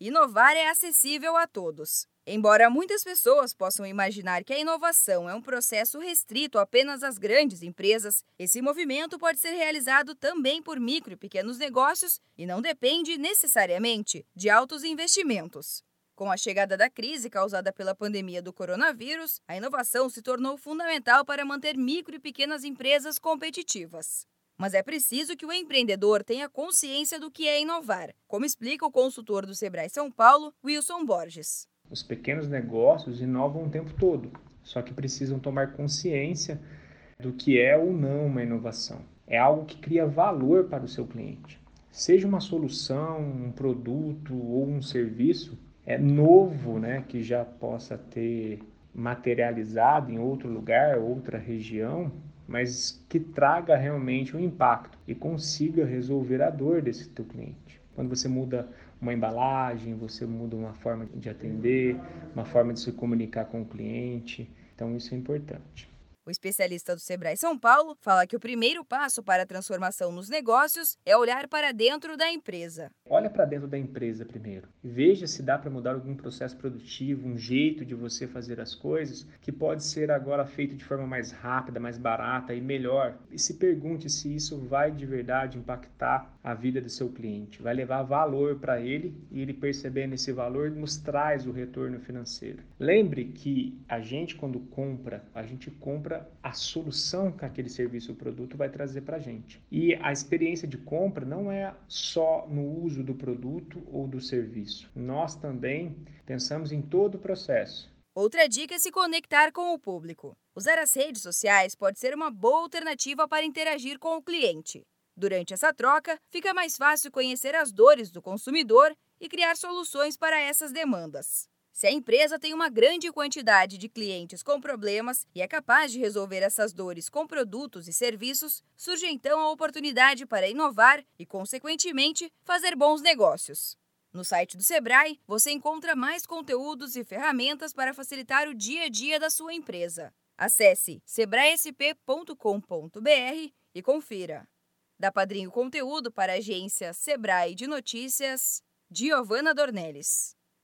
inovar é acessível a todos. Embora muitas pessoas possam imaginar que a inovação é um processo restrito apenas às grandes empresas, esse movimento pode ser realizado também por micro e pequenos negócios e não depende necessariamente de altos investimentos. Com a chegada da crise causada pela pandemia do coronavírus, a inovação se tornou fundamental para manter micro e pequenas empresas competitivas. Mas é preciso que o empreendedor tenha consciência do que é inovar, como explica o consultor do Sebrae São Paulo, Wilson Borges. Os pequenos negócios inovam o tempo todo, só que precisam tomar consciência do que é ou não uma inovação. É algo que cria valor para o seu cliente. Seja uma solução, um produto ou um serviço, é novo, né, que já possa ter materializado em outro lugar, outra região, mas que traga realmente um impacto e consiga resolver a dor desse teu cliente. Quando você muda uma embalagem, você muda uma forma de atender, uma forma de se comunicar com o cliente, então isso é importante. O especialista do Sebrae São Paulo fala que o primeiro passo para a transformação nos negócios é olhar para dentro da empresa. Olha para dentro da empresa primeiro. Veja se dá para mudar algum processo produtivo, um jeito de você fazer as coisas que pode ser agora feito de forma mais rápida, mais barata e melhor. E se pergunte se isso vai de verdade impactar a vida do seu cliente, vai levar valor para ele e ele percebendo esse valor nos traz o retorno financeiro. Lembre que a gente quando compra, a gente compra a solução que aquele serviço ou produto vai trazer para a gente. E a experiência de compra não é só no uso do produto ou do serviço. Nós também pensamos em todo o processo. Outra dica é se conectar com o público. Usar as redes sociais pode ser uma boa alternativa para interagir com o cliente. Durante essa troca, fica mais fácil conhecer as dores do consumidor e criar soluções para essas demandas. Se a empresa tem uma grande quantidade de clientes com problemas e é capaz de resolver essas dores com produtos e serviços, surge então a oportunidade para inovar e, consequentemente, fazer bons negócios. No site do Sebrae, você encontra mais conteúdos e ferramentas para facilitar o dia a dia da sua empresa. Acesse sebraesp.com.br e confira. Da Padrinho Conteúdo para a agência Sebrae de Notícias, Giovana Dornelles.